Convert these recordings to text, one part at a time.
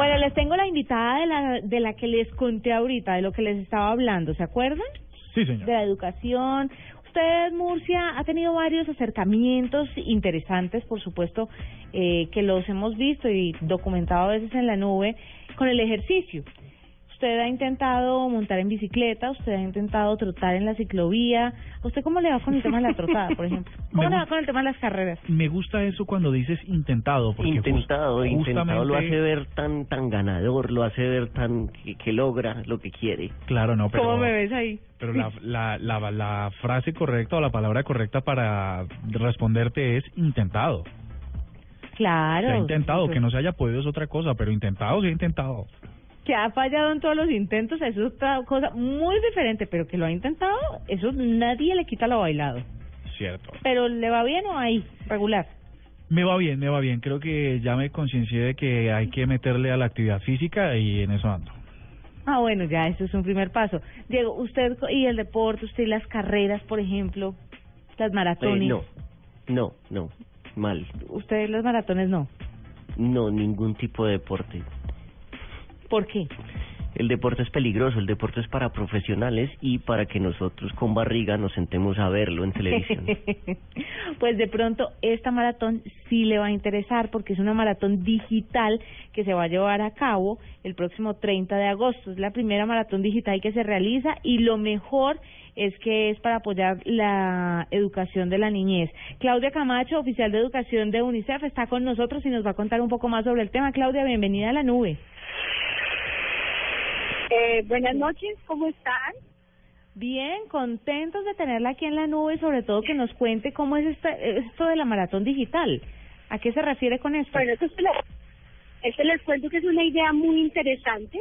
Bueno, les tengo la invitada de la, de la que les conté ahorita, de lo que les estaba hablando, ¿se acuerdan? Sí, señor. De la educación. Usted, Murcia, ha tenido varios acercamientos interesantes, por supuesto, eh, que los hemos visto y documentado a veces en la nube con el ejercicio. Usted ha intentado montar en bicicleta, usted ha intentado trotar en la ciclovía. ¿Usted cómo le va con el tema de la trotada, por ejemplo? ¿Cómo Me le va gusta- con el tema de las carreras? Me gusta eso cuando dices intentado, porque just- intentado, intentado lo justamente- hace ver tan tan ganador, lo hace ver tan que, que logra lo que quiere. Claro, no, pero... ¿Cómo me ves ahí? Pero la, la, la, la frase correcta o la palabra correcta para responderte es intentado. Claro. Se ha intentado, pues, que no se haya podido es otra cosa, pero intentado, se ha intentado. Que ha fallado en todos los intentos, eso es otra cosa muy diferente, pero que lo ha intentado, eso nadie le quita lo bailado. Cierto. Pero le va bien o ahí, regular. Me va bien, me va bien. Creo que ya me conciencié de que hay que meterle a la actividad física y en eso ando. Ah, bueno, ya eso es un primer paso. Diego, usted y el deporte, usted y las carreras, por ejemplo, las Eh, maratones. no, no, no, mal. Usted las maratones no. No, ningún tipo de deporte. ¿Por qué? El deporte es peligroso, el deporte es para profesionales y para que nosotros con barriga nos sentemos a verlo en televisión. pues de pronto esta maratón sí le va a interesar porque es una maratón digital que se va a llevar a cabo el próximo 30 de agosto. Es la primera maratón digital que se realiza y lo mejor es que es para apoyar la educación de la niñez. Claudia Camacho, oficial de educación de UNICEF, está con nosotros y nos va a contar un poco más sobre el tema. Claudia, bienvenida a la nube. Eh, buenas noches, ¿cómo están? Bien, contentos de tenerla aquí en la nube y sobre todo que nos cuente cómo es este- esto de la maratón digital. ¿A qué se refiere con esto? Bueno, esto se, les, esto les cuento que es una idea muy interesante.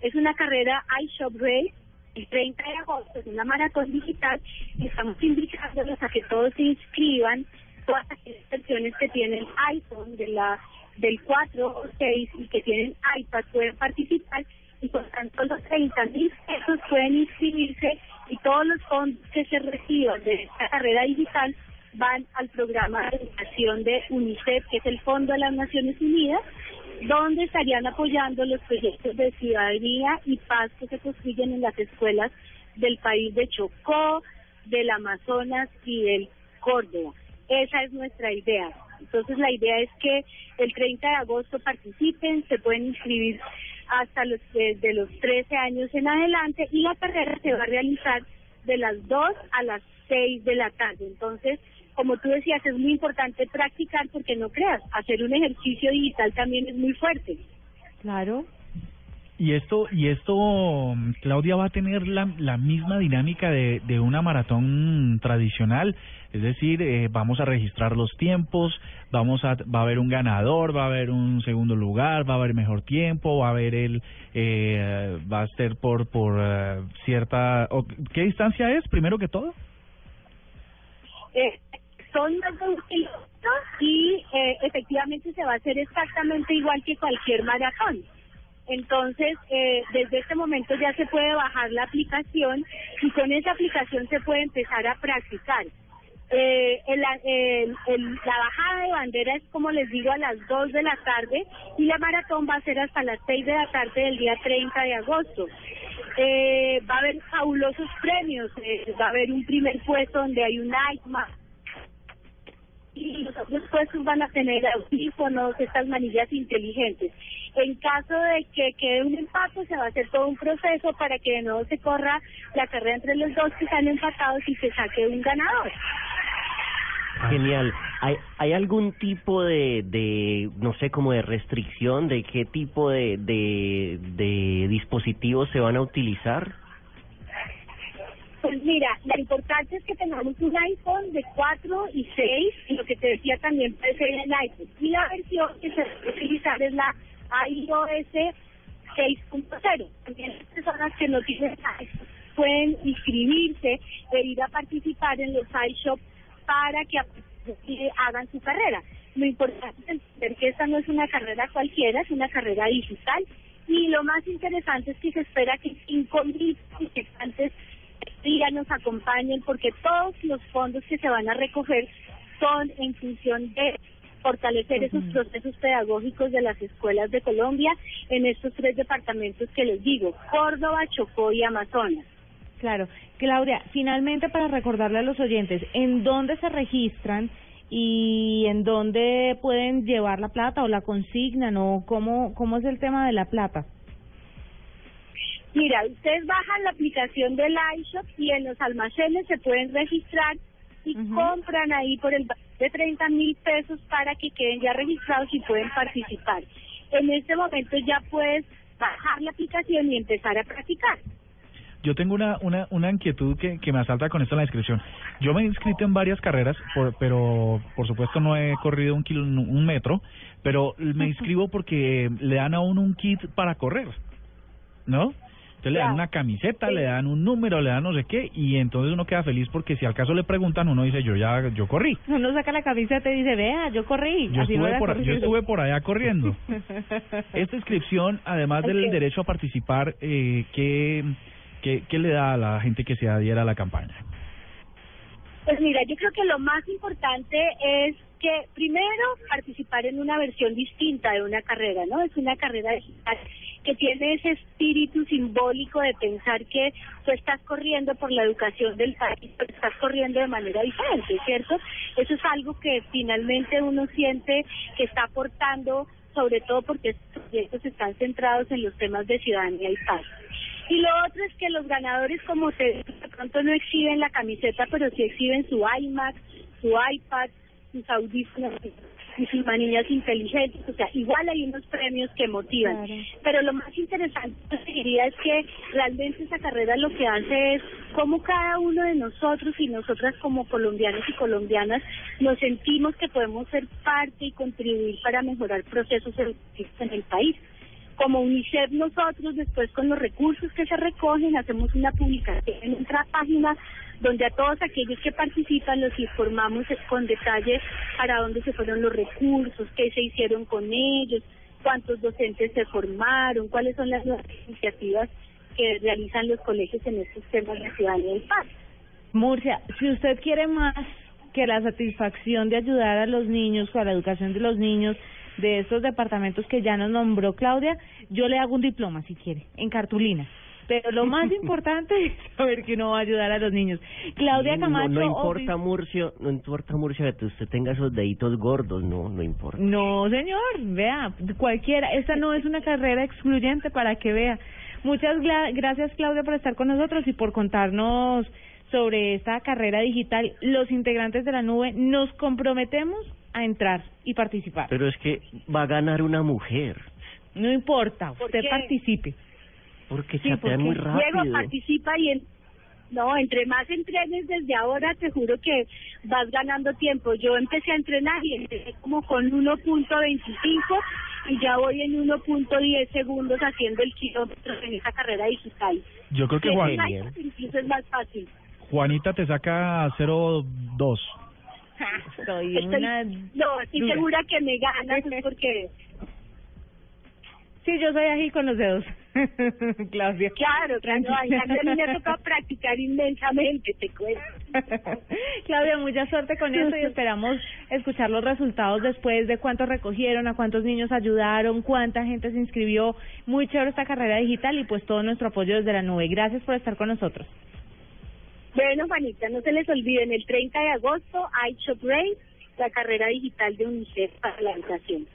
Es una carrera iShop Race, el 30 de agosto, es una maratón digital y estamos invitándolos a que todos se inscriban, todas aquellas personas que tienen iPhone de la del 4 o 6 y que tienen iPad pueden participar y por tanto los 30 mil pesos pueden inscribirse y todos los fondos que se reciban de esta carrera digital van al programa de educación de UNICEF, que es el Fondo de las Naciones Unidas, donde estarían apoyando los proyectos de ciudadanía y paz que se construyen en las escuelas del país de Chocó, del Amazonas y del Córdoba. Esa es nuestra idea. Entonces la idea es que el 30 de agosto participen, se pueden inscribir hasta los de los 13 años en adelante y la carrera se va a realizar de las 2 a las 6 de la tarde. Entonces, como tú decías, es muy importante practicar porque no creas, hacer un ejercicio digital también es muy fuerte. Claro. Y esto, y esto, Claudia, va a tener la, la misma dinámica de, de una maratón tradicional, es decir, eh, vamos a registrar los tiempos, vamos a, va a haber un ganador, va a haber un segundo lugar, va a haber mejor tiempo, va a haber el, eh, va a ser por, por eh, cierta, ¿qué distancia es, primero que todo? Eh, son más de y eh, efectivamente se va a hacer exactamente igual que cualquier maratón. Entonces, eh, desde este momento ya se puede bajar la aplicación y con esa aplicación se puede empezar a practicar. Eh, el- el- el- la bajada de bandera es, como les digo, a las 2 de la tarde y la maratón va a ser hasta las 6 de la tarde del día 30 de agosto. Eh, va a haber fabulosos premios, eh, va a haber un primer puesto donde hay un iPad y los puestos van a tener audífonos, estas manillas inteligentes. En caso de que quede un empate, se va a hacer todo un proceso para que de nuevo se corra la carrera entre los dos que están empatados y se saque un ganador. Genial. ¿Hay, ¿Hay algún tipo de, de, no sé, como de restricción de qué tipo de, de dispositivos se van a utilizar? Pues mira, lo importante es que tengamos un iPhone de 4 y 6, y lo que te decía también puede ser el iPhone. Y la versión que se va a utilizar es la iOS 6.0. También las personas que no tienen iPhone pueden inscribirse e ir a participar en los iShop para que hagan su carrera. Lo importante es entender que esta no es una carrera cualquiera, es una carrera digital y lo más interesante es que se espera que 5.000 participantes nos acompañen porque todos los fondos que se van a recoger son en función de fortalecer esos procesos pedagógicos de las escuelas de Colombia en estos tres departamentos que les digo, Córdoba, Chocó y Amazonas. Claro. Claudia, finalmente para recordarle a los oyentes, ¿en dónde se registran y en dónde pueden llevar la plata o la consignan o cómo, cómo es el tema de la plata? Mira, ustedes bajan la aplicación del iShop y en los almacenes se pueden registrar y compran ahí por el de 30 mil pesos para que queden ya registrados y pueden participar. En este momento ya puedes bajar la aplicación y empezar a practicar. Yo tengo una, una, una inquietud que, que me asalta con esto en la inscripción. Yo me he inscrito en varias carreras, por, pero por supuesto no he corrido un, kilo, un metro, pero me inscribo porque le dan a uno un kit para correr, ¿no? Entonces le dan una camiseta, le dan un número, le dan no sé qué, y entonces uno queda feliz porque si al caso le preguntan, uno dice, yo ya, yo corrí. Uno saca la camiseta y dice, vea, yo corrí. Yo, estuve, por, yo estuve por allá corriendo. Esta inscripción, además del derecho a participar, eh, ¿qué, qué, ¿qué le da a la gente que se adhiera a la campaña? Pues mira, yo creo que lo más importante es que primero participar en una versión distinta de una carrera, ¿no? Es una carrera digital que tiene ese espíritu simbólico de pensar que tú estás corriendo por la educación del país, pero estás corriendo de manera diferente, ¿cierto? Eso es algo que finalmente uno siente que está aportando, sobre todo porque estos proyectos están centrados en los temas de ciudadanía y paz. Y lo otro es que los ganadores, como se de pronto no exhiben la camiseta, pero sí exhiben su iMac, su iPad, sus audífonos y sus manillas inteligentes, o sea, igual hay unos premios que motivan. Pero lo más interesante, diría, es que realmente esa carrera lo que hace es cómo cada uno de nosotros y nosotras como colombianos y colombianas nos sentimos que podemos ser parte y contribuir para mejorar procesos en el país. Como UNICEF nosotros después con los recursos que se recogen hacemos una publicación en nuestra página donde a todos aquellos que participan los informamos con detalle para dónde se fueron los recursos, qué se hicieron con ellos, cuántos docentes se formaron, cuáles son las nuevas iniciativas que realizan los colegios en estos temas de ciudadanía y paz. Murcia, si usted quiere más que la satisfacción de ayudar a los niños, con la educación de los niños, de estos departamentos que ya nos nombró Claudia, yo le hago un diploma si quiere, en cartulina. Pero lo más importante es saber que uno va a ayudar a los niños. Claudia Camacho. No, importa, Murcio, no importa, Murcio, que usted tenga esos deditos gordos, no, no importa. No, señor, vea, cualquiera. Esta no es una carrera excluyente para que vea. Muchas gracias, Claudia, por estar con nosotros y por contarnos sobre esta carrera digital. Los integrantes de la nube nos comprometemos a entrar y participar. Pero es que va a ganar una mujer. No importa, usted participe. Porque sí, muy rápido. Luego participa y en, no, entre más entrenes desde ahora, te juro que vas ganando tiempo. Yo empecé a entrenar y empecé como con 1.25 y ya voy en 1.10 segundos haciendo el kilómetro en esa carrera digital. Yo creo que Juan... Incluso es más fácil. Juanita te saca 0.2. Estoy, una... No, estoy segura que me ganas porque Sí, yo soy así con los dedos, Claudia. Claro, claro, a mí me ha tocado practicar inmensamente, te cuento. Claudia, mucha suerte con eso y esperamos escuchar los resultados después de cuántos recogieron, a cuántos niños ayudaron, cuánta gente se inscribió. Muy chévere esta carrera digital y pues todo nuestro apoyo desde la nube. Gracias por estar con nosotros. Bueno, Juanita, no se les olviden, el 30 de agosto, iShop Race, la carrera digital de UNICEF para la educación.